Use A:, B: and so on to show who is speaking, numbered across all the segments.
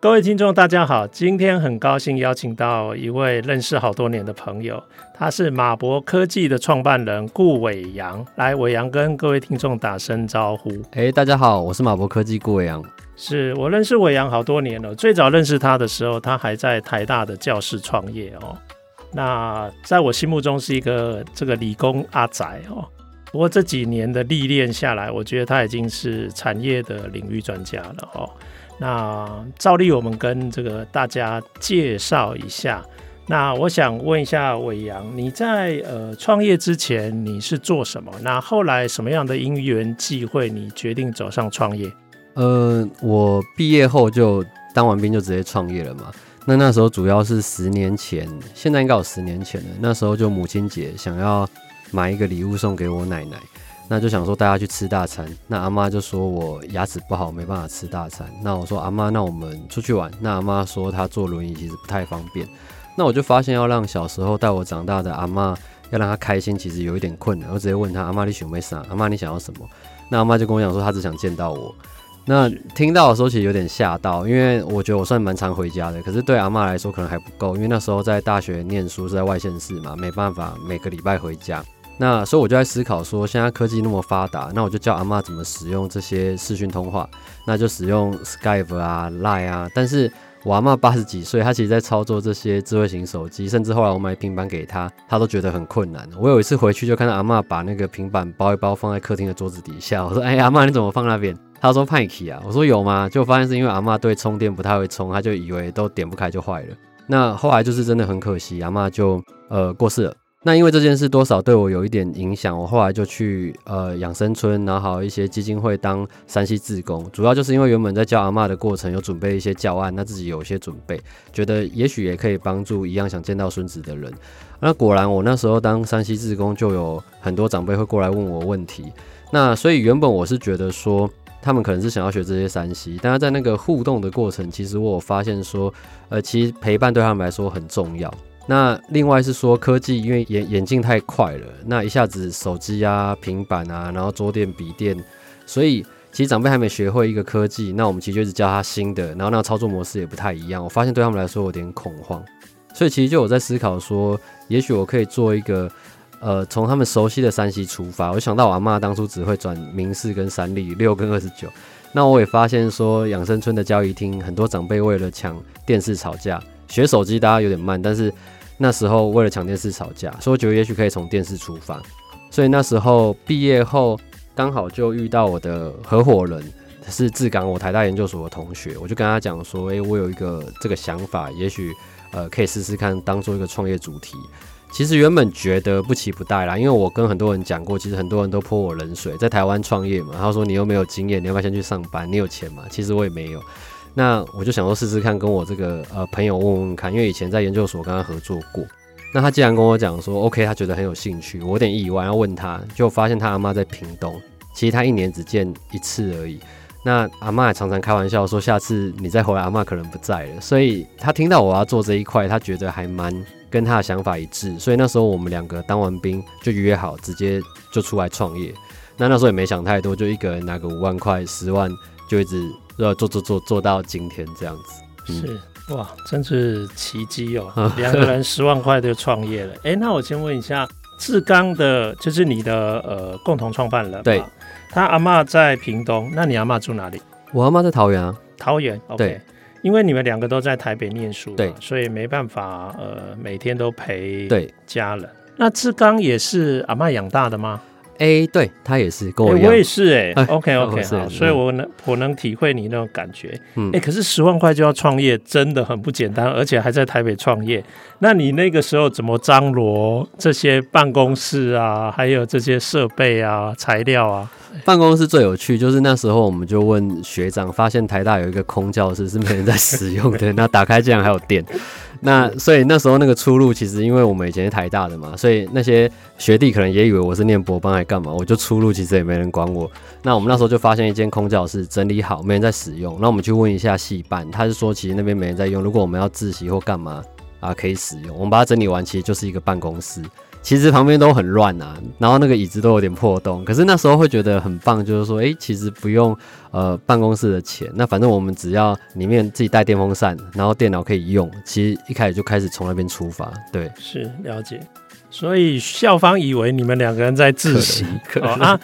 A: 各位听众，大家好，今天很高兴邀请到一位认识好多年的朋友，他是马博科技的创办人顾伟阳。来，伟阳跟各位听众打声招呼。
B: 哎，大家好，我是马博科技顾伟阳。
A: 是我认识伟阳好多年了，最早认识他的时候，他还在台大的教室创业哦。那在我心目中是一个这个理工阿宅哦。不过这几年的历练下来，我觉得他已经是产业的领域专家了哦。那照例我们跟这个大家介绍一下。那我想问一下伟阳，你在呃创业之前你是做什么？那后来什么样的因缘际会，你决定走上创业？
B: 呃，我毕业后就当完兵就直接创业了嘛。那那时候主要是十年前，现在应该有十年前了。那时候就母亲节，想要买一个礼物送给我奶奶。那就想说带他去吃大餐，那阿妈就说我牙齿不好，没办法吃大餐。那我说阿妈，那我们出去玩。那阿妈说她坐轮椅其实不太方便。那我就发现要让小时候带我长大的阿妈要让她开心，其实有一点困难。我直接问她阿妈你想要啥？阿妈你想要什么？那阿妈就跟我讲说她只想见到我。那听到的时候其实有点吓到，因为我觉得我算蛮常回家的，可是对阿妈来说可能还不够，因为那时候在大学念书是在外县市嘛，没办法每个礼拜回家。那所以我就在思考说，现在科技那么发达，那我就教阿嬷怎么使用这些视讯通话，那就使用 Skype 啊、Line 啊。但是我阿嬷八十几岁，她其实在操作这些智慧型手机，甚至后来我买平板给她，她都觉得很困难。我有一次回去就看到阿嬷把那个平板包一包放在客厅的桌子底下，我说：“哎，阿嬷你怎么放那边？”她说：“派克啊。”我说：“有吗？”就发现是因为阿嬷对充电不太会充，她就以为都点不开就坏了。那后来就是真的很可惜，阿嬷就呃过世了。那因为这件事多少对我有一点影响，我后来就去呃养生村，然后还有一些基金会当山西志工，主要就是因为原本在教阿嬷的过程有准备一些教案，那自己有一些准备，觉得也许也可以帮助一样想见到孙子的人。那果然我那时候当山西志工，就有很多长辈会过来问我问题。那所以原本我是觉得说他们可能是想要学这些山西但是在那个互动的过程，其实我有发现说，呃，其实陪伴对他们来说很重要。那另外是说科技，因为眼眼镜太快了，那一下子手机啊、平板啊，然后桌垫、笔电，所以其实长辈还没学会一个科技，那我们其实就一直教他新的，然后那个操作模式也不太一样。我发现对他们来说有点恐慌，所以其实就我在思考说，也许我可以做一个，呃，从他们熟悉的山西出发。我想到我阿妈当初只会转明视跟三立六跟二十九，那我也发现说养生村的交易厅很多长辈为了抢电视吵架，学手机大家有点慢，但是。那时候为了抢电视吵架，所以我觉得也许可以从电视出发。所以那时候毕业后刚好就遇到我的合伙人，是志刚，我台大研究所的同学，我就跟他讲说：“诶，我有一个这个想法，也许呃可以试试看，当做一个创业主题。”其实原本觉得不期不待啦，因为我跟很多人讲过，其实很多人都泼我冷水，在台湾创业嘛，他说你又没有经验，你要不要先去上班？你有钱吗？其实我也没有。那我就想说试试看，跟我这个呃朋友问问看，因为以前在研究所跟他合作过。那他既然跟我讲说 OK，他觉得很有兴趣，我有点意外，要问他，就发现他阿妈在屏东，其实他一年只见一次而已。那阿妈也常常开玩笑说，下次你再回来，阿妈可能不在了。所以他听到我要做这一块，他觉得还蛮跟他的想法一致。所以那时候我们两个当完兵就约好，直接就出来创业。那那时候也没想太多，就一个人拿个五万块、十万，就一直。要做做做做到今天这样子，嗯、
A: 是哇，真是奇迹哦！两个人十万块就创业了。哎、欸，那我先问一下，志刚的，就是你的呃共同创办人，对，他阿嬷在屏东，那你阿嬷住哪里？
B: 我阿嬷在桃园啊，
A: 桃园。Okay、对，因为你们两个都在台北念书，对，所以没办法呃每天都陪对家人。那志刚也是阿嬷养大的吗？
B: 哎、欸，对他也是跟我一样，
A: 欸、我也是哎、欸。OK OK，好，所以我能我能体会你那种感觉。嗯，哎、欸，可是十万块就要创业，真的很不简单，而且还在台北创业。那你那个时候怎么张罗这些办公室啊，还有这些设备啊、材料啊？
B: 办公室最有趣，就是那时候我们就问学长，发现台大有一个空教室是没人在使用的，那打开竟然还有电。那所以那时候那个出路，其实因为我们以前是台大的嘛，所以那些学弟可能也以为我是念博班还干嘛，我就出路其实也没人管我。那我们那时候就发现一间空教室整理好，没人在使用，那我们去问一下系办，他是说其实那边没人在用，如果我们要自习或干嘛啊可以使用。我们把它整理完，其实就是一个办公室。其实旁边都很乱啊，然后那个椅子都有点破洞。可是那时候会觉得很棒，就是说，诶，其实不用呃办公室的钱，那反正我们只要里面自己带电风扇，然后电脑可以用。其实一开始就开始从那边出发，对，
A: 是了解。所以校方以为你们两个人在自习，可能可哦、啊，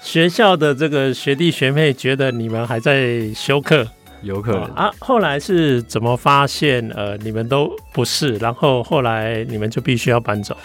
A: 学校的这个学弟学妹觉得你们还在休课，
B: 有可能、哦、
A: 啊。后来是怎么发现呃你们都不是，然后后来你们就必须要搬走。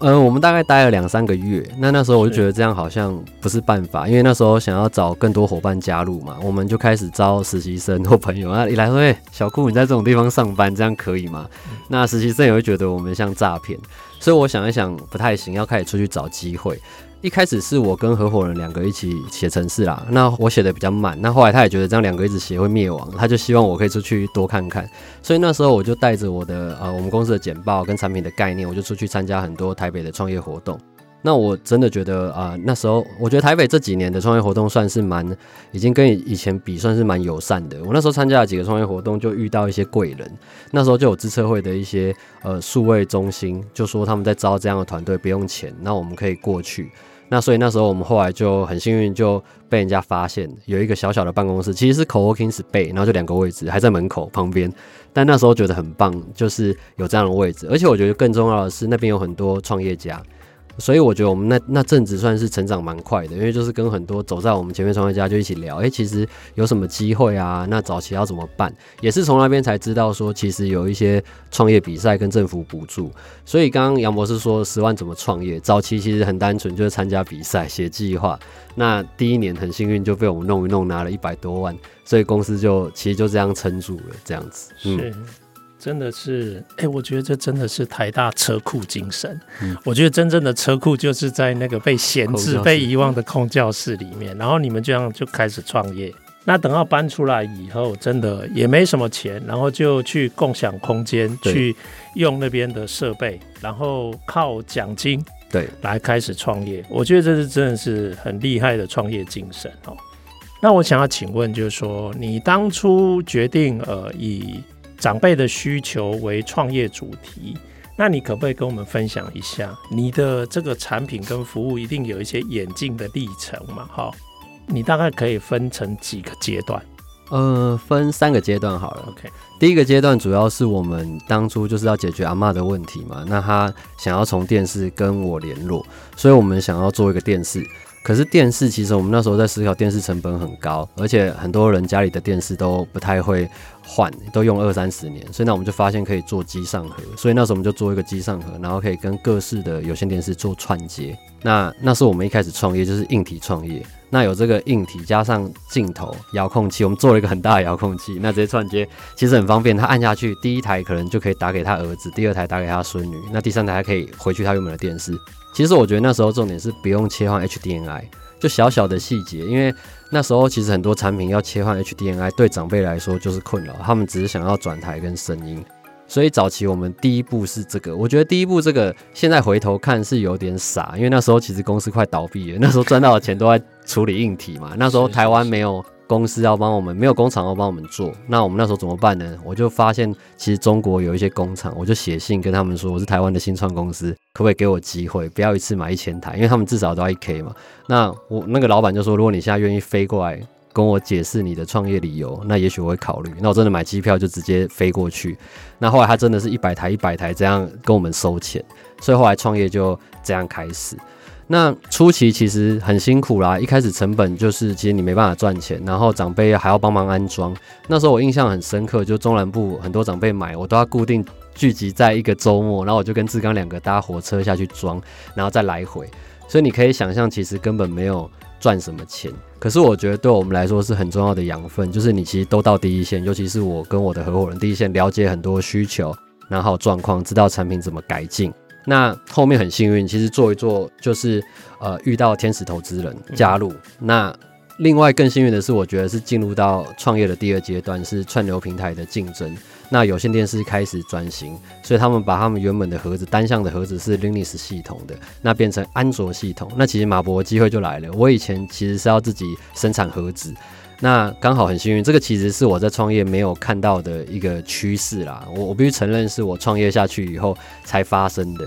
B: 嗯、呃，我们大概待了两三个月。那那时候我就觉得这样好像不是办法，因为那时候想要找更多伙伴加入嘛，我们就开始招实习生或朋友。那一来说，哎，小顾你在这种地方上班，这样可以吗？那实习生也会觉得我们像诈骗，所以我想一想不太行，要开始出去找机会。一开始是我跟合伙人两个一起写程式啦，那我写的比较慢，那后来他也觉得这样两个一直写会灭亡，他就希望我可以出去多看看，所以那时候我就带着我的呃我们公司的简报跟产品的概念，我就出去参加很多台北的创业活动。那我真的觉得啊、那时候我觉得台北这几年的创业活动算是蛮，已经跟以前比算是蛮友善的。我那时候参加了几个创业活动，就遇到一些贵人。那时候就有资策会的一些呃数位中心，就说他们在招这样的团队不用钱，那我们可以过去。那所以那时候我们后来就很幸运就被人家发现有一个小小的办公室，其实是 coworking space，然后就两个位置还在门口旁边。但那时候觉得很棒，就是有这样的位置，而且我觉得更重要的是那边有很多创业家。所以我觉得我们那那阵子算是成长蛮快的，因为就是跟很多走在我们前面创业家就一起聊，诶、欸，其实有什么机会啊？那早期要怎么办？也是从那边才知道说，其实有一些创业比赛跟政府补助。所以刚刚杨博士说十万怎么创业？早期其实很单纯，就是参加比赛写计划。那第一年很幸运就被我们弄一弄，拿了一百多万，所以公司就其实就这样撑住了，这样子。嗯。
A: 真的是，哎、欸，我觉得这真的是台大车库精神。嗯，我觉得真正的车库就是在那个被闲置、被遗忘的空教室里面。然后你们这样就开始创业。那等到搬出来以后，真的也没什么钱，然后就去共享空间，去用那边的设备，然后靠奖金对来开始创业。我觉得这是真的是很厉害的创业精神哦。那我想要请问，就是说你当初决定呃以长辈的需求为创业主题，那你可不可以跟我们分享一下你的这个产品跟服务一定有一些演进的历程嘛？哈，你大概可以分成几个阶段？
B: 呃，分三个阶段好了。
A: OK，
B: 第一个阶段主要是我们当初就是要解决阿妈的问题嘛，那她想要从电视跟我联络，所以我们想要做一个电视。可是电视其实我们那时候在思考，电视成本很高，而且很多人家里的电视都不太会换，都用二三十年，所以那我们就发现可以做机上盒，所以那时候我们就做一个机上盒，然后可以跟各式的有线电视做串接。那那是我们一开始创业，就是硬体创业。那有这个硬体加上镜头、遥控器，我们做了一个很大的遥控器，那这些串接其实很方便，他按下去，第一台可能就可以打给他儿子，第二台打给他孙女，那第三台还可以回去他原本的电视。其实我觉得那时候重点是不用切换 HDMI，就小小的细节，因为那时候其实很多产品要切换 HDMI，对长辈来说就是困扰，他们只是想要转台跟声音。所以早期我们第一步是这个，我觉得第一步这个现在回头看是有点傻，因为那时候其实公司快倒闭了，那时候赚到的钱都在处理硬体嘛，那时候台湾没有公司要帮我们，没有工厂要帮我们做，那我们那时候怎么办呢？我就发现其实中国有一些工厂，我就写信跟他们说，我是台湾的新创公司，可不可以给我机会，不要一次买一千台，因为他们至少都要一 K 嘛。那我那个老板就说，如果你现在愿意飞过来。跟我解释你的创业理由，那也许我会考虑。那我真的买机票就直接飞过去。那后来他真的是一百台一百台这样跟我们收钱，所以后来创业就这样开始。那初期其实很辛苦啦，一开始成本就是其实你没办法赚钱，然后长辈还要帮忙安装。那时候我印象很深刻，就中南部很多长辈买，我都要固定聚集在一个周末，然后我就跟志刚两个搭火车下去装，然后再来回。所以你可以想象，其实根本没有。赚什么钱？可是我觉得对我们来说是很重要的养分，就是你其实都到第一线，尤其是我跟我的合伙人第一线，了解很多需求，然后状况，知道产品怎么改进。那后面很幸运，其实做一做就是呃遇到天使投资人加入。那另外更幸运的是，我觉得是进入到创业的第二阶段，是串流平台的竞争。那有线电视开始转型，所以他们把他们原本的盒子单向的盒子是 Linux 系统的，那变成安卓系统。那其实马博机会就来了。我以前其实是要自己生产盒子，那刚好很幸运，这个其实是我在创业没有看到的一个趋势啦。我我必须承认，是我创业下去以后才发生的。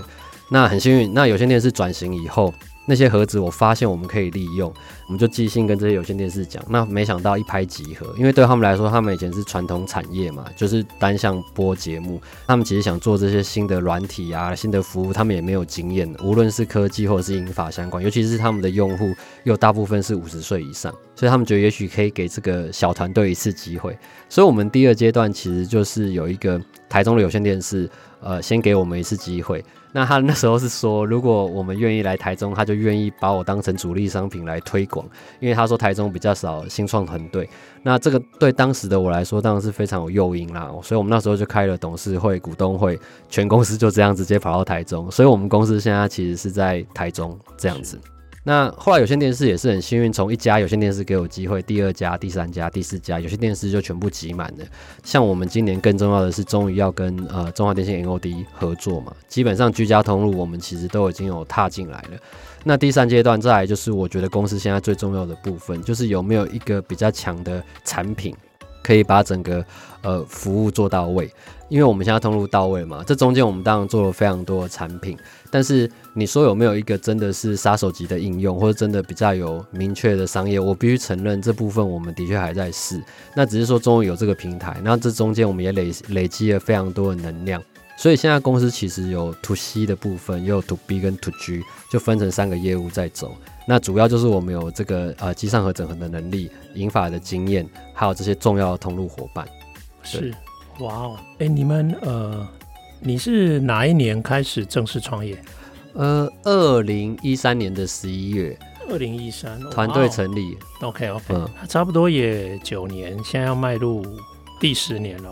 B: 那很幸运，那有线电视转型以后。那些盒子，我发现我们可以利用，我们就寄信跟这些有线电视讲。那没想到一拍即合，因为对他们来说，他们以前是传统产业嘛，就是单向播节目。他们其实想做这些新的软体啊、新的服务，他们也没有经验，无论是科技或者是英法相关，尤其是他们的用户又大部分是五十岁以上，所以他们觉得也许可以给这个小团队一次机会。所以，我们第二阶段其实就是有一个台中的有线电视，呃，先给我们一次机会。那他那时候是说，如果我们愿意来台中，他就愿意把我当成主力商品来推广，因为他说台中比较少新创团队。那这个对当时的我来说，当然是非常有诱因啦。所以我们那时候就开了董事会、股东会，全公司就这样直接跑到台中。所以我们公司现在其实是在台中这样子。那后来有线电视也是很幸运，从一家有线电视给我机会，第二家、第三家、第四家有线电视就全部挤满了。像我们今年更重要的是，终于要跟呃中华电信 NOD 合作嘛，基本上居家通路我们其实都已经有踏进来了。那第三阶段再来就是我觉得公司现在最重要的部分，就是有没有一个比较强的产品，可以把整个呃服务做到位。因为我们现在通路到位嘛，这中间我们当然做了非常多的产品。但是你说有没有一个真的是杀手级的应用，或者真的比较有明确的商业？我必须承认这部分我们的确还在试。那只是说终于有这个平台，那这中间我们也累累积了非常多的能量。所以现在公司其实有 To C 的部分，也有 To B 跟 To G，就分成三个业务在走。那主要就是我们有这个呃机上和整合的能力、引法的经验，还有这些重要的通路伙伴。
A: 是，哇哦，哎，你们呃。你是哪一年开始正式创业？
B: 呃，二零一三年的十一月。
A: 二零一三，
B: 团队成立。
A: OK OK，嗯，差不多也九年，现在要迈入第十年了。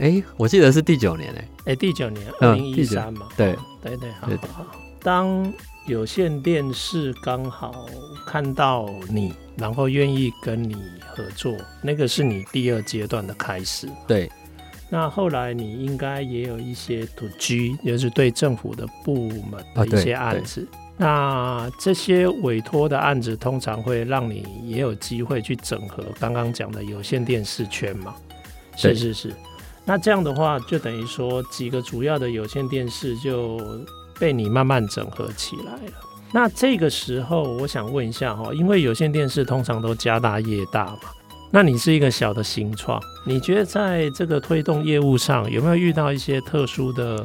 B: 哎、欸，我记得是第九年哎、欸。
A: 哎、欸，第九年，二零一三嘛。
B: 对
A: 对对，好
B: 对
A: 好好。当有线电视刚好看到你，然后愿意跟你合作，那个是你第二阶段的开始。
B: 对。
A: 那后来你应该也有一些 to G，也就是对政府的部门的一些案子。啊、那这些委托的案子通常会让你也有机会去整合刚刚讲的有线电视圈嘛？是是是。那这样的话，就等于说几个主要的有线电视就被你慢慢整合起来了。那这个时候，我想问一下哈，因为有线电视通常都家大业大嘛。那你是一个小的新创，你觉得在这个推动业务上有没有遇到一些特殊的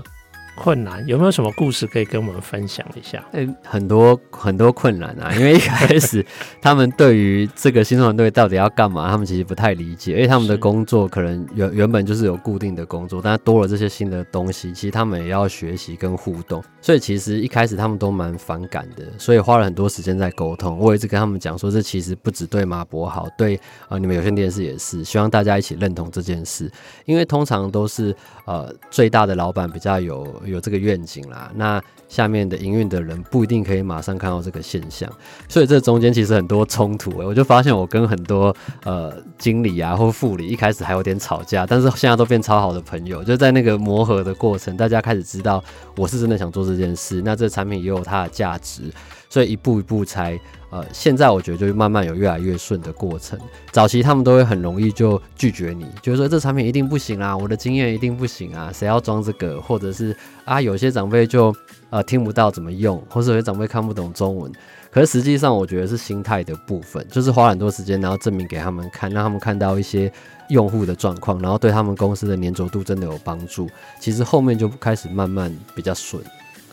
A: 困难？有没有什么故事可以跟我们分享一下？
B: 欸、很多很多困难啊，因为一开始 他们对于这个新创团队到底要干嘛，他们其实不太理解，因为他们的工作可能原原本就是有固定的工作，但多了这些新的东西，其实他们也要学习跟互动，所以其实一开始他们都蛮反感的，所以花了很多时间在沟通。我一直跟他们讲说，这其实不只对马博好，对啊、呃，你们有线电视也是，希望大家一起认同这件事，因为通常都是呃最大的老板比较有。有这个愿景啦，那下面的营运的人不一定可以马上看到这个现象，所以这中间其实很多冲突。我就发现我跟很多呃经理啊或副理一开始还有点吵架，但是现在都变超好的朋友。就在那个磨合的过程，大家开始知道我是真的想做这件事，那这产品也有它的价值，所以一步一步才。呃，现在我觉得就慢慢有越来越顺的过程。早期他们都会很容易就拒绝你，就是说这产品一定不行啊，我的经验一定不行啊，谁要装这个？或者是啊，有些长辈就呃听不到怎么用，或者有些长辈看不懂中文。可是实际上，我觉得是心态的部分，就是花很多时间，然后证明给他们看，让他们看到一些用户的状况，然后对他们公司的黏着度真的有帮助。其实后面就开始慢慢比较顺。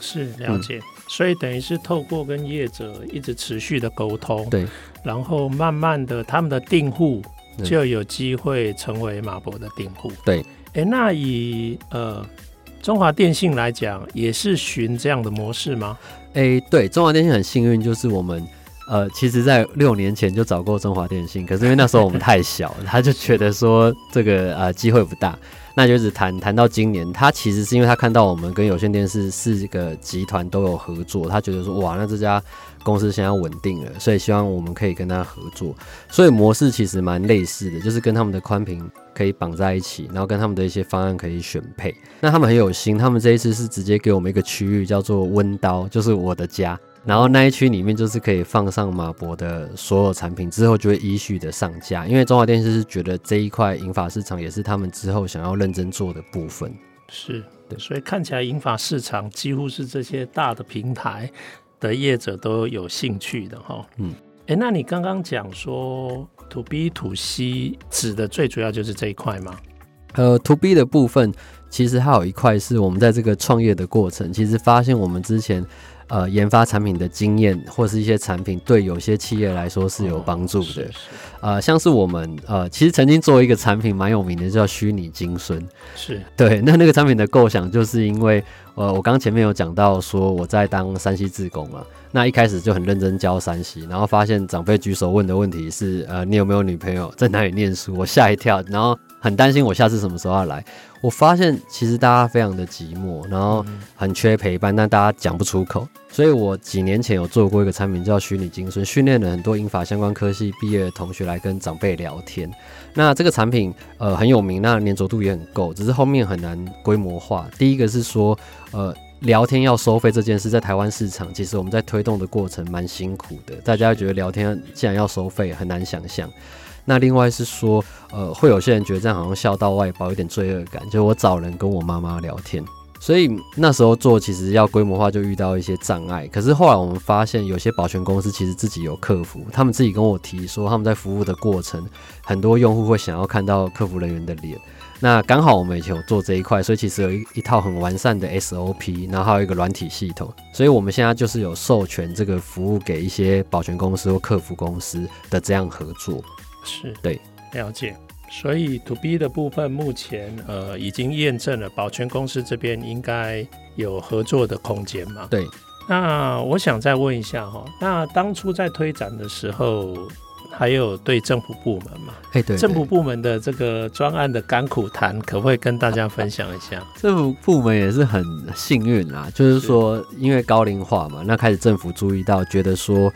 A: 是了解。所以等于是透过跟业者一直持续的沟通，
B: 对，
A: 然后慢慢的他们的订户就有机会成为马博的订户，
B: 对。
A: 哎、欸，那以呃中华电信来讲，也是循这样的模式吗？
B: 哎、欸，对，中华电信很幸运，就是我们呃，其实在六年前就找过中华电信，可是因为那时候我们太小，他就觉得说这个呃机会不大。那就一直谈谈到今年，他其实是因为他看到我们跟有线电视四个集团都有合作，他觉得说哇，那这家公司现在稳定了，所以希望我们可以跟他合作。所以模式其实蛮类似的，就是跟他们的宽频可以绑在一起，然后跟他们的一些方案可以选配。那他们很有心，他们这一次是直接给我们一个区域叫做温刀，就是我的家。然后那一区里面就是可以放上马博的所有产品，之后就会依序的上架。因为中华电视是觉得这一块银发市场也是他们之后想要认真做的部分。
A: 是对，所以看起来银发市场几乎是这些大的平台的业者都有兴趣的哈。嗯，哎，那你刚刚讲说 To B To C 指的最主要就是这一块吗？
B: 呃，To B 的部分其实还有一块是我们在这个创业的过程，其实发现我们之前。呃，研发产品的经验或是一些产品，对有些企业来说是有帮助的。呃，像是我们呃，其实曾经做一个产品蛮有名的，叫虚拟金孙。
A: 是
B: 对，那那个产品的构想，就是因为呃，我刚刚前面有讲到说我在当山西志工嘛，那一开始就很认真教山西然后发现长辈举手问的问题是，呃，你有没有女朋友，在哪里念书？我吓一跳，然后很担心我下次什么时候要来。我发现其实大家非常的寂寞，然后很缺陪伴，但大家讲不出口。所以我几年前有做过一个产品叫虚拟精神，训练了很多英法相关科系毕业的同学来跟长辈聊天。那这个产品呃很有名，那粘着度也很够，只是后面很难规模化。第一个是说呃聊天要收费这件事，在台湾市场其实我们在推动的过程蛮辛苦的，大家觉得聊天既然要收费，很难想象。那另外是说，呃，会有些人觉得这样好像孝道外包，有点罪恶感。就我找人跟我妈妈聊天，所以那时候做其实要规模化，就遇到一些障碍。可是后来我们发现，有些保全公司其实自己有客服，他们自己跟我提说，他们在服务的过程，很多用户会想要看到客服人员的脸。那刚好我们以前有做这一块，所以其实有一一套很完善的 SOP，然后还有一个软体系统。所以我们现在就是有授权这个服务给一些保全公司或客服公司的这样合作。
A: 是
B: 对，
A: 了解。所以 To B 的部分目前呃已经验证了，保全公司这边应该有合作的空间嘛？
B: 对。
A: 那我想再问一下哈，那当初在推展的时候，还有对政府部门嘛？
B: 哎，对，
A: 政府部门的这个专案的甘苦谈，可不可以跟大家分享一下？
B: 政府部门也是很幸运啦，就是说因为高龄化嘛，那开始政府注意到，觉得说。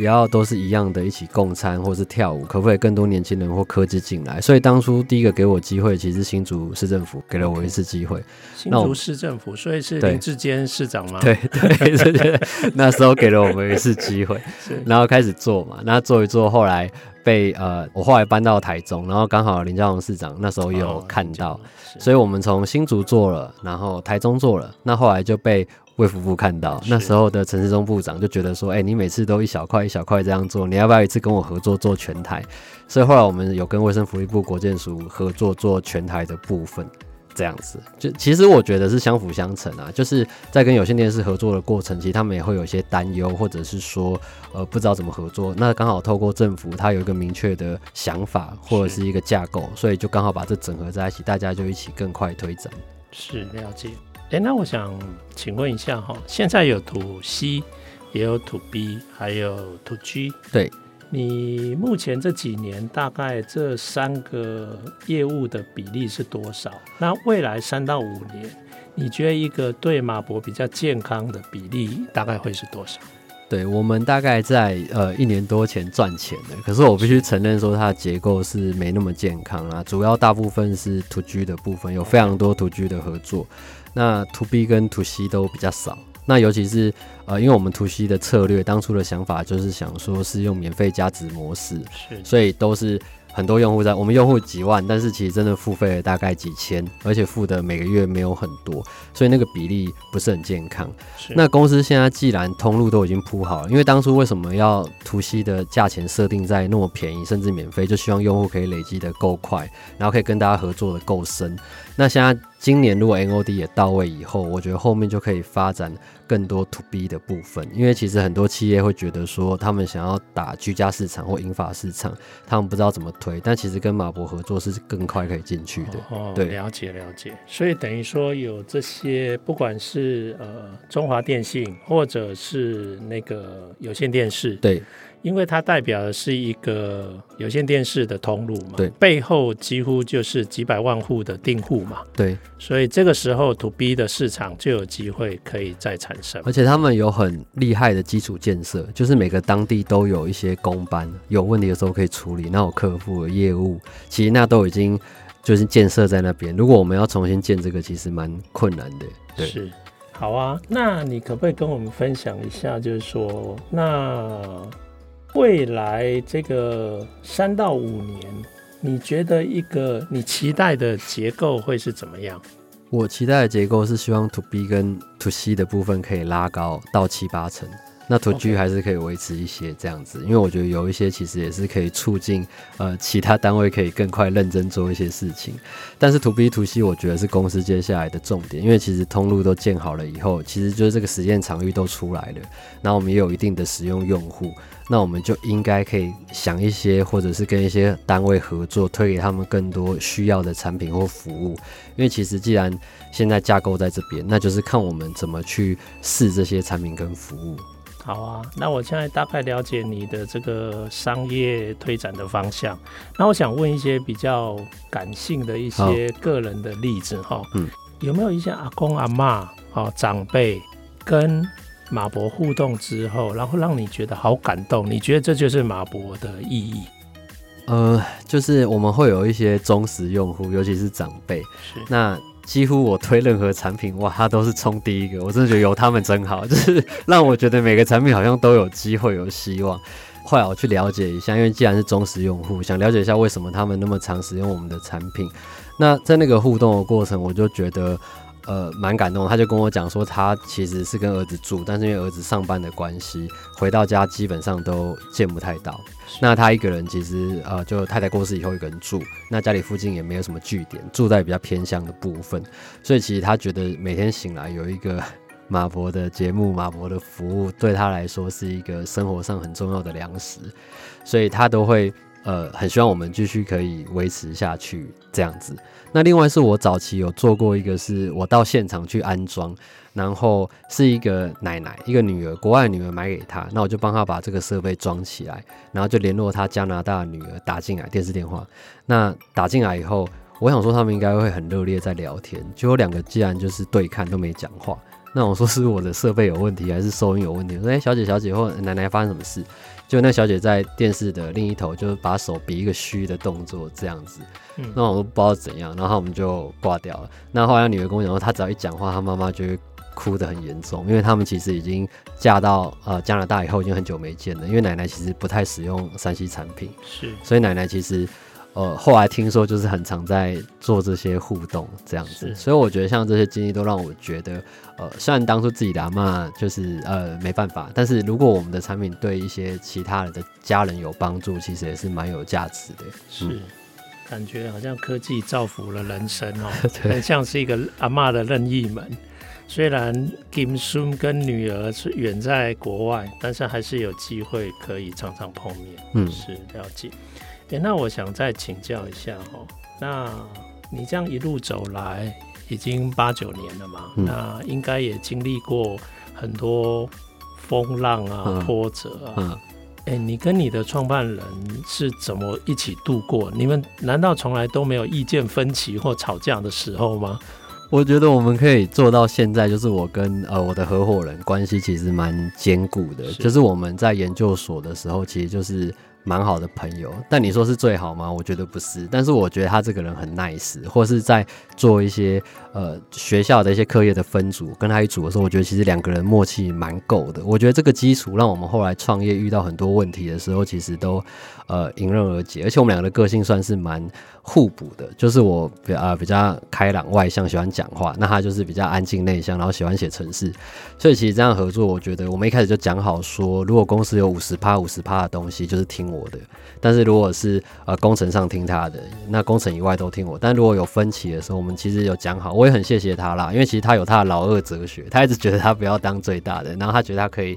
B: 不要都是一样的，一起共餐或是跳舞，可不可以更多年轻人或科技进来？所以当初第一个给我机会，其实新竹市政府给了我一次机会。
A: 新竹市政府，所以是林志坚市长吗？
B: 对对对 对，那时候给了我们一次机会，然后开始做嘛。那做一做，后来被呃，我后来搬到台中，然后刚好林佳龙市长那时候有看到，哦、所以我们从新竹做了，然后台中做了，那后来就被。卫福部看到那时候的陈世忠部长就觉得说，哎、欸，你每次都一小块一小块这样做，你要不要一次跟我合作做全台？所以后来我们有跟卫生福利部国建署合作做全台的部分，这样子。就其实我觉得是相辅相成啊，就是在跟有线电视合作的过程，其实他们也会有一些担忧，或者是说呃不知道怎么合作。那刚好透过政府，他有一个明确的想法或者是一个架构，所以就刚好把这整合在一起，大家就一起更快推展。
A: 是了解。哎，那我想请问一下哈，现在有 To C，也有 To B，还有 To G。
B: 对，
A: 你目前这几年大概这三个业务的比例是多少？那未来三到五年，你觉得一个对马博比较健康的比例大概会是多少？
B: 对，我们大概在呃一年多前赚钱的，可是我必须承认说它的结构是没那么健康啦，主要大部分是 To G 的部分，有非常多 To G 的合作。那 To B 跟 To C 都比较少，那尤其是呃，因为我们 To C 的策略，当初的想法就是想说是用免费加值模式，是，所以都是。很多用户在我们用户几万，但是其实真的付费了大概几千，而且付的每个月没有很多，所以那个比例不是很健康。那公司现在既然通路都已经铺好了，因为当初为什么要 To C 的价钱设定在那么便宜，甚至免费，就希望用户可以累积的够快，然后可以跟大家合作的够深。那现在今年如果 NOD 也到位以后，我觉得后面就可以发展。更多 To B 的部分，因为其实很多企业会觉得说，他们想要打居家市场或银发市场，他们不知道怎么推，但其实跟马博合作是更快可以进去的。
A: 哦，
B: 对，
A: 了解了解。所以等于说有这些，不管是呃中华电信或者是那个有线电视，
B: 对。
A: 因为它代表的是一个有线电视的通路嘛，
B: 对，
A: 背后几乎就是几百万户的订户嘛，
B: 对，
A: 所以这个时候 To B 的市场就有机会可以再产生，
B: 而且他们有很厉害的基础建设，就是每个当地都有一些工班，有问题的时候可以处理，那有客服的业务，其实那都已经就是建设在那边。如果我们要重新建这个，其实蛮困难的。对，
A: 是，好啊。那你可不可以跟我们分享一下，就是说，那未来这个三到五年，你觉得一个你期待的结构会是怎么样？
B: 我期待的结构是希望 To B 跟 To C 的部分可以拉高到七八成。那 To G 还是可以维持一些这样子.因为我觉得有一些其实也是可以促进呃其他单位可以更快认真做一些事情，但是 To B To C 我觉得是公司接下来的重点，因为其实通路都建好了以后，其实就是这个实验场域都出来了，那我们也有一定的使用用户，那我们就应该可以想一些或者是跟一些单位合作，推给他们更多需要的产品或服务，因为其实既然现在架构在这边，那就是看我们怎么去试这些产品跟服务。
A: 好啊，那我现在大概了解你的这个商业推展的方向。那我想问一些比较感性的一些个人的例子哈，嗯，有没有一些阿公阿妈啊长辈跟马博互动之后，然后让你觉得好感动？你觉得这就是马博的意义？
B: 呃，就是我们会有一些忠实用户，尤其是长辈，是那。几乎我推任何产品，哇，他都是冲第一个。我真的觉得有他们真好，就是让我觉得每个产品好像都有机会、有希望。后来我去了解一下，因为既然是忠实用户，想了解一下为什么他们那么常使用我们的产品。那在那个互动的过程，我就觉得。呃，蛮感动。他就跟我讲说，他其实是跟儿子住，但是因为儿子上班的关系，回到家基本上都见不太到。那他一个人其实呃，就太太过世以后一个人住，那家里附近也没有什么据点，住在比较偏乡的部分，所以其实他觉得每天醒来有一个马博的节目、马博的服务，对他来说是一个生活上很重要的粮食，所以他都会呃很希望我们继续可以维持下去这样子。那另外是我早期有做过一个，是我到现场去安装，然后是一个奶奶，一个女儿，国外女儿买给她，那我就帮她把这个设备装起来，然后就联络她加拿大女儿打进来电视电话。那打进来以后，我想说他们应该会很热烈在聊天，结果两个既然就是对看都没讲话。那我说是我的设备有问题，还是收音有问题？我说哎、小姐小姐或奶奶发生什么事？就那小姐在电视的另一头，就把手比一个虚的动作，这样子。嗯、那我都不知道怎样，然后我们就挂掉了。那后来女儿跟我讲说，她只要一讲话，她妈妈就会哭得很严重，因为他们其实已经嫁到呃加拿大以后，已经很久没见了。因为奶奶其实不太使用 3C 产品，是，所以奶奶其实。呃，后来听说就是很常在做这些互动这样子，所以我觉得像这些经历都让我觉得，呃，虽然当初自己的阿妈就是呃没办法，但是如果我们的产品对一些其他人的家人有帮助，其实也是蛮有价值的。
A: 是，嗯、感觉好像科技造福了人生哦，对 很像是一个阿妈的任意门。虽然金孙跟女儿是远在国外，但是还是有机会可以常常碰面。嗯，是了解。欸、那我想再请教一下哦，那你这样一路走来已经八九年了嘛？嗯、那应该也经历过很多风浪啊、嗯、波折啊。嗯。哎、欸，你跟你的创办人是怎么一起度过？你们难道从来都没有意见分歧或吵架的时候吗？
B: 我觉得我们可以做到现在，就是我跟呃我的合伙人关系其实蛮坚固的。是就是我们在研究所的时候，其实就是。蛮好的朋友，但你说是最好吗？我觉得不是。但是我觉得他这个人很 nice，或是在做一些呃学校的一些课业的分组，跟他一组的时候，我觉得其实两个人默契蛮够的。我觉得这个基础让我们后来创业遇到很多问题的时候，其实都呃迎刃而解。而且我们两个的个性算是蛮互补的，就是我比啊、比较开朗外向，喜欢讲话，那他就是比较安静内向，然后喜欢写程式。所以其实这样合作，我觉得我们一开始就讲好说，如果公司有五十趴五十趴的东西，就是听我的，但是如果是呃工程上听他的，那工程以外都听我。但如果有分歧的时候，我们其实有讲好，我也很谢谢他啦，因为其实他有他的老二哲学，他一直觉得他不要当最大的，然后他觉得他可以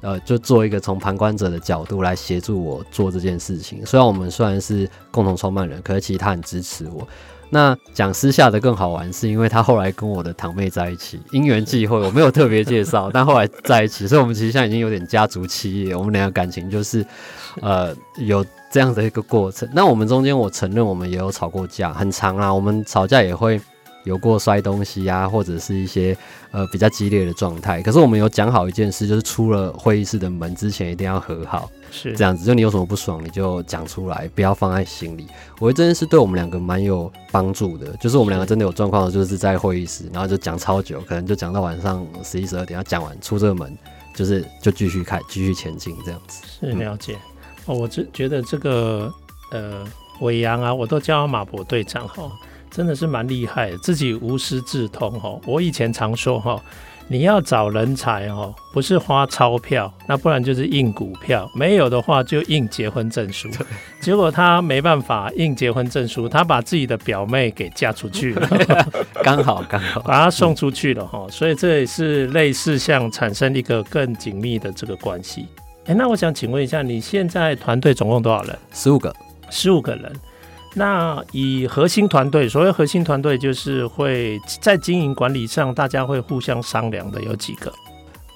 B: 呃就做一个从旁观者的角度来协助我做这件事情。虽然我们虽然是共同创办人，可是其实他很支持我。那讲私下的更好玩，是因为他后来跟我的堂妹在一起，因缘际会，我没有特别介绍，但后来在一起，所以我们其实现在已经有点家族企业，我们两个感情就是，呃，有这样的一个过程。那我们中间，我承认我们也有吵过架，很长啊，我们吵架也会有过摔东西啊，或者是一些呃比较激烈的状态。可是我们有讲好一件事，就是出了会议室的门之前一定要和好，
A: 是
B: 这样子。就你有什么不爽，你就讲出来，不要放在心里。我觉得这件事对我们两个蛮有帮助的，就是我们两个真的有状况，就是在会议室，然后就讲超久，可能就讲到晚上十一十二点，要讲完出这个门，就是就继续开，继续前进这样子。
A: 是了解。嗯哦，我只觉得这个呃，伟阳啊，我都叫马博队长哈，真的是蛮厉害的，自己无师自通哈。我以前常说哈，你要找人才哈，不是花钞票，那不然就是印股票，没有的话就印结婚证书。结果他没办法印结婚证书，他把自己的表妹给嫁出去 了，
B: 刚好刚好
A: 把他送出去了哈。所以这也是类似像产生一个更紧密的这个关系。哎，那我想请问一下，你现在团队总共多少人？
B: 十五个，
A: 十五个人。那以核心团队，所谓核心团队，就是会在经营管理上，大家会互相商量的，有几个？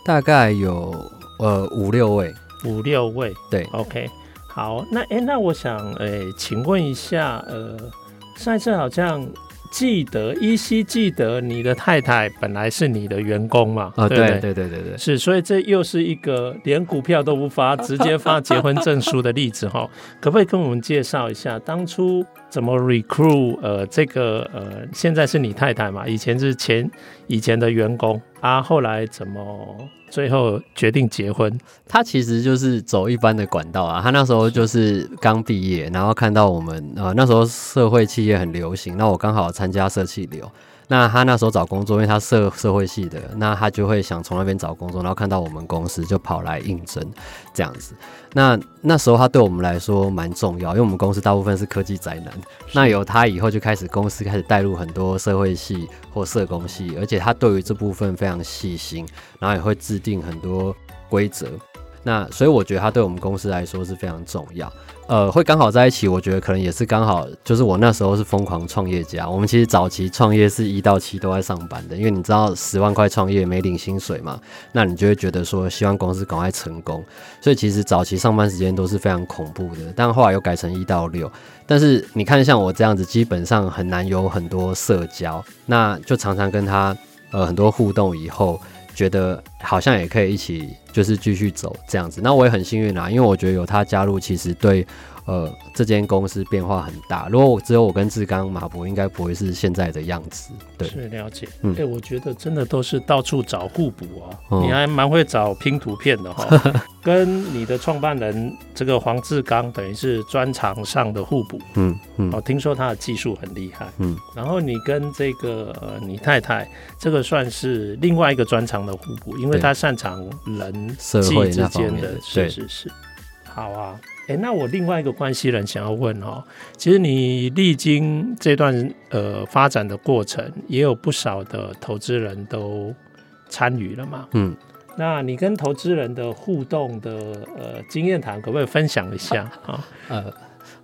B: 大概有呃五六位，
A: 五六位。
B: 对
A: ，OK，好。那哎，那我想哎，请问一下，呃，上一次好像。记得依稀记得你的太太本来是你的员工嘛？
B: 啊、哦，
A: 对对
B: 对对对对，
A: 是，所以这又是一个连股票都不发，直接发结婚证书的例子哈。可不可以跟我们介绍一下当初怎么 recruit？呃，这个呃，现在是你太太嘛？以前是前以前的员工啊，后来怎么？最后决定结婚，
B: 他其实就是走一般的管道啊。他那时候就是刚毕业，然后看到我们呃那时候社会企业很流行，那我刚好参加社企流。那他那时候找工作，因为他社社会系的，那他就会想从那边找工作，然后看到我们公司就跑来应征这样子。那那时候他对我们来说蛮重要，因为我们公司大部分是科技宅男。那有他以后就开始公司开始带入很多社会系或社工系，而且他对于这部分非常细心，然后也会制定很多规则。那所以我觉得他对我们公司来说是非常重要。呃，会刚好在一起，我觉得可能也是刚好，就是我那时候是疯狂创业家。我们其实早期创业是一到七都在上班的，因为你知道十万块创业没领薪水嘛，那你就会觉得说希望公司赶快成功，所以其实早期上班时间都是非常恐怖的。但后来又改成一到六，但是你看像我这样子，基本上很难有很多社交，那就常常跟他呃很多互动以后。觉得好像也可以一起，就是继续走这样子。那我也很幸运啦，因为我觉得有他加入，其实对。呃，这间公司变化很大。如果我只有我跟志刚、马博，应该不会是现在的样子。对，
A: 是了解。嗯，我觉得真的都是到处找互补啊。
B: 嗯、
A: 你还蛮会找拼图片的哈、哦，跟你的创办人这个黄志刚等于是专长上的互补。
B: 嗯嗯。
A: 哦，听说他的技术很厉害。
B: 嗯。
A: 然后你跟这个呃你太太，这个算是另外一个专长的互补，因为他擅长人际之间的。是是是。好啊。哎，那我另外一个关系人想要问哦，其实你历经这段呃发展的过程，也有不少的投资人都参与了嘛？
B: 嗯，
A: 那你跟投资人的互动的呃经验谈，可不可以分享一下啊？
B: 呃，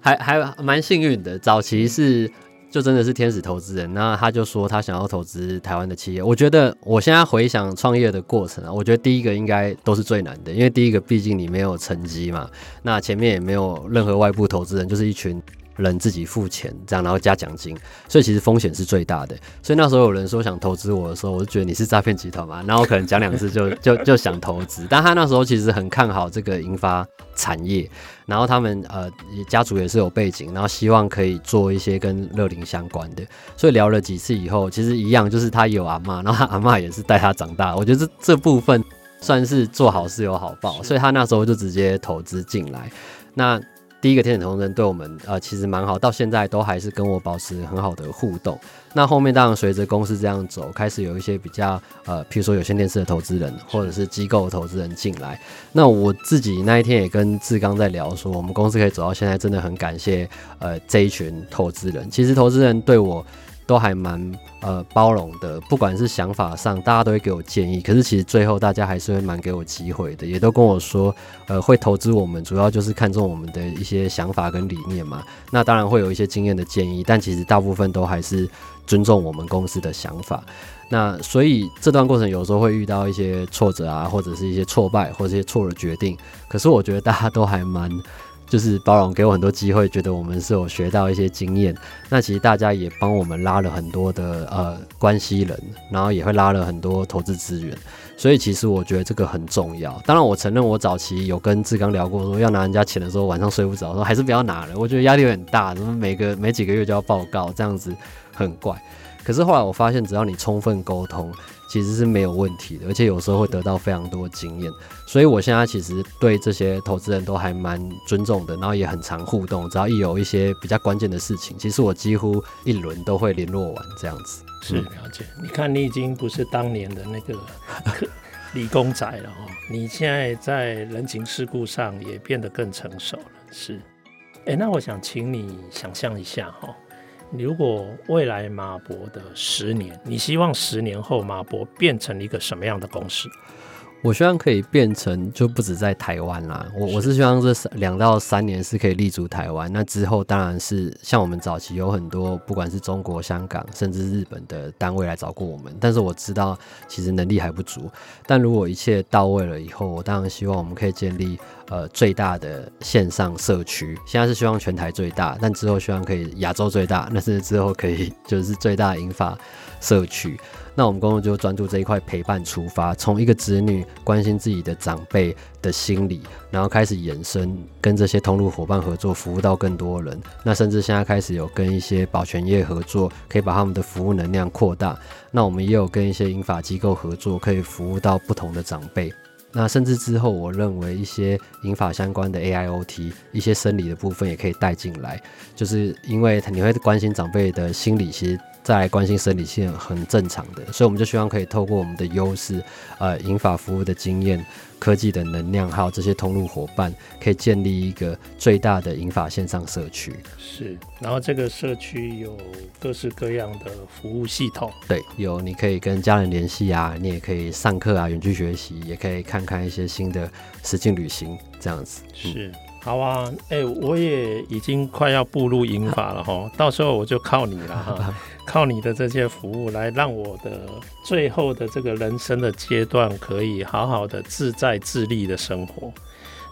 B: 还还蛮幸运的，早期是。就真的是天使投资人，那他就说他想要投资台湾的企业。我觉得我现在回想创业的过程啊，我觉得第一个应该都是最难的，因为第一个毕竟你没有成绩嘛，那前面也没有任何外部投资人，就是一群。人自己付钱，这样然后加奖金，所以其实风险是最大的。所以那时候有人说想投资我的时候，我就觉得你是诈骗集团嘛，然后我可能讲两次就就就想投资。但他那时候其实很看好这个银发产业，然后他们呃家族也是有背景，然后希望可以做一些跟乐龄相关的。所以聊了几次以后，其实一样，就是他有阿嬷，然后他阿嬷也是带他长大。我觉得这这部分算是做好事有好报，所以他那时候就直接投资进来。那第一个天使投资人对我们呃其实蛮好，到现在都还是跟我保持很好的互动。那后面当然随着公司这样走，开始有一些比较呃，譬如说有线电视的投资人或者是机构的投资人进来。那我自己那一天也跟志刚在聊说，我们公司可以走到现在，真的很感谢呃这一群投资人。其实投资人对我。都还蛮呃包容的，不管是想法上，大家都会给我建议。可是其实最后大家还是会蛮给我机会的，也都跟我说，呃，会投资我们，主要就是看中我们的一些想法跟理念嘛。那当然会有一些经验的建议，但其实大部分都还是尊重我们公司的想法。那所以这段过程有时候会遇到一些挫折啊，或者是一些挫败，或者一些错的决定。可是我觉得大家都还蛮。就是包容，给我很多机会，觉得我们是有学到一些经验。那其实大家也帮我们拉了很多的呃关系人，然后也会拉了很多投资资源。所以其实我觉得这个很重要。当然，我承认我早期有跟志刚聊过，说要拿人家钱的时候晚上睡不着，说还是不要拿了。我觉得压力有点大，怎么每个每几个月就要报告，这样子很怪。可是后来我发现，只要你充分沟通，其实是没有问题的，而且有时候会得到非常多经验。所以我现在其实对这些投资人都还蛮尊重的，然后也很常互动。只要一有一些比较关键的事情，其实我几乎一轮都会联络完这样子。
A: 是了解，你看你已经不是当年的那个 理工仔了哦，你现在在人情世故上也变得更成熟了。是，哎、欸，那我想请你想象一下哈。如果未来马博的十年，你希望十年后马博变成一个什么样的公司？
B: 我希望可以变成就不止在台湾啦，我我是希望这两到三年是可以立足台湾。那之后当然是像我们早期有很多不管是中国、香港甚至日本的单位来找过我们，但是我知道其实能力还不足。但如果一切到位了以后，我当然希望我们可以建立呃最大的线上社区。现在是希望全台最大，但之后希望可以亚洲最大，那是之后可以就是最大的银发社区。那我们公司就专注这一块陪伴出发，从一个子女关心自己的长辈的心理，然后开始延伸跟这些通路伙伴合作，服务到更多人。那甚至现在开始有跟一些保全业合作，可以把他们的服务能量扩大。那我们也有跟一些银发机构合作，可以服务到不同的长辈。那甚至之后，我认为一些银发相关的 AIoT，一些生理的部分也可以带进来，就是因为你会关心长辈的心理，其实。再来关心生理性很正常的，所以我们就希望可以透过我们的优势，呃，银发服务的经验、科技的能量，还有这些通路伙伴，可以建立一个最大的银发线上社区。
A: 是，然后这个社区有各式各样的服务系统。
B: 对，有你可以跟家人联系啊，你也可以上课啊，远距学习，也可以看看一些新的实境旅行这样子。
A: 是。好啊，哎、欸，我也已经快要步入银法了哈，到时候我就靠你了哈，靠你的这些服务来让我的最后的这个人生的阶段可以好好的自在自立的生活。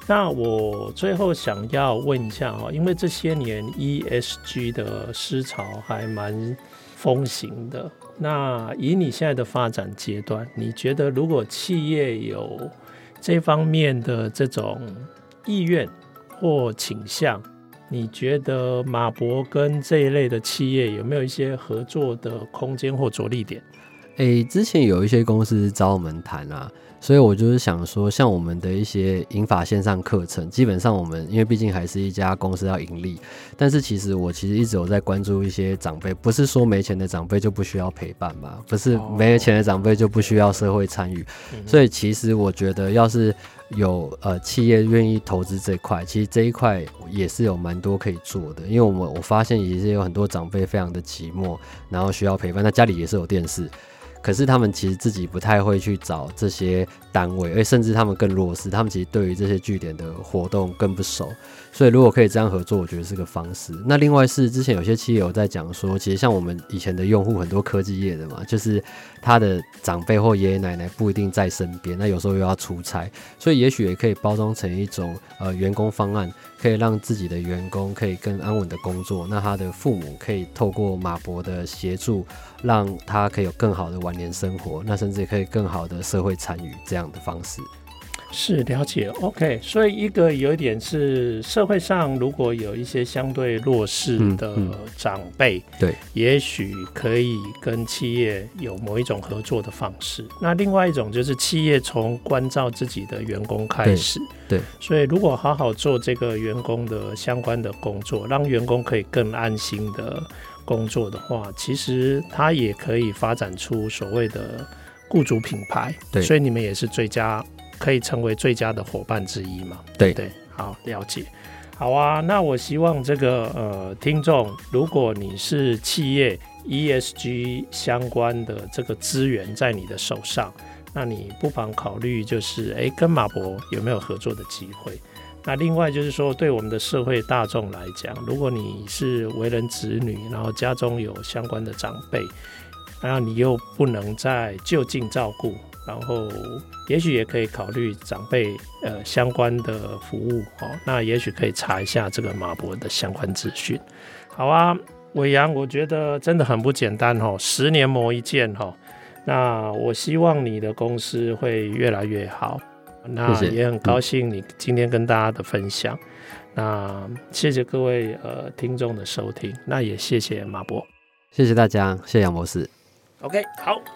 A: 那我最后想要问一下哈，因为这些年 ESG 的思潮还蛮风行的，那以你现在的发展阶段，你觉得如果企业有这方面的这种意愿，或倾向，你觉得马博跟这一类的企业有没有一些合作的空间或着力
B: 点？诶、之前有一些公司找我们谈啊，所以我就是想说，像我们的一些银法线上课程，基本上我们因为毕竟还是一家公司要盈利，但是其实我其实一直有在关注一些长辈，不是说没钱的长辈就不需要陪伴吧，不是没钱的长辈就不需要社会参与，所以其实我觉得要是。有呃企业愿意投资这块，其实这一块也是有蛮多可以做的，因为我们我发现也是有很多长辈非常的寂寞，然后需要陪伴，那家里也是有电视。可是他们其实自己不太会去找这些单位，而甚至他们更弱势，他们其实对于这些据点的活动更不熟。所以如果可以这样合作，我觉得是个方式。那另外是之前有些企业有在讲说，其实像我们以前的用户很多科技业的嘛，就是他的长辈或爷爷奶奶不一定在身边，那有时候又要出差，所以也许也可以包装成一种呃员工方案。可以让自己的员工可以更安稳的工作，那他的父母可以透过马博的协助，让他可以有更好的晚年生活，那甚至可以更好的社会参与这样的方式。
A: 是了解，OK，所以一个有一点是社会上如果有一些相对弱势的长辈，
B: 嗯嗯，对，
A: 也许可以跟企业有某一种合作的方式。那另外一种就是企业从关照自己的员工开始，
B: 对，对，
A: 所以如果好好做这个员工的相关的工作，让员工可以更安心的工作的话，其实他也可以发展出所谓的雇主品牌。对，所以你们也是最佳。可以成为最佳的伙伴之一嘛？
B: 对
A: 对，好，了解。好啊，那我希望这个呃听众，如果你是企业 ESG 相关的这个资源在你的手上，那你不妨考虑就是诶，跟马博有没有合作的机会？那另外就是说，对我们的社会大众来讲，如果你是为人子女，然后家中有相关的长辈，然后你又不能在就近照顾。然后也许也可以考虑长辈呃相关的服务哦，那也许可以查一下这个马博的相关资讯。好啊，伟阳，我觉得真的很不简单哦，十年磨一剑哦。那我希望你的公司会越来越好。那也很高兴你今天跟大家的分享。那谢谢各位呃听众的收听，那也谢谢马博，
B: 谢谢大家，谢谢杨博士。
A: OK，好。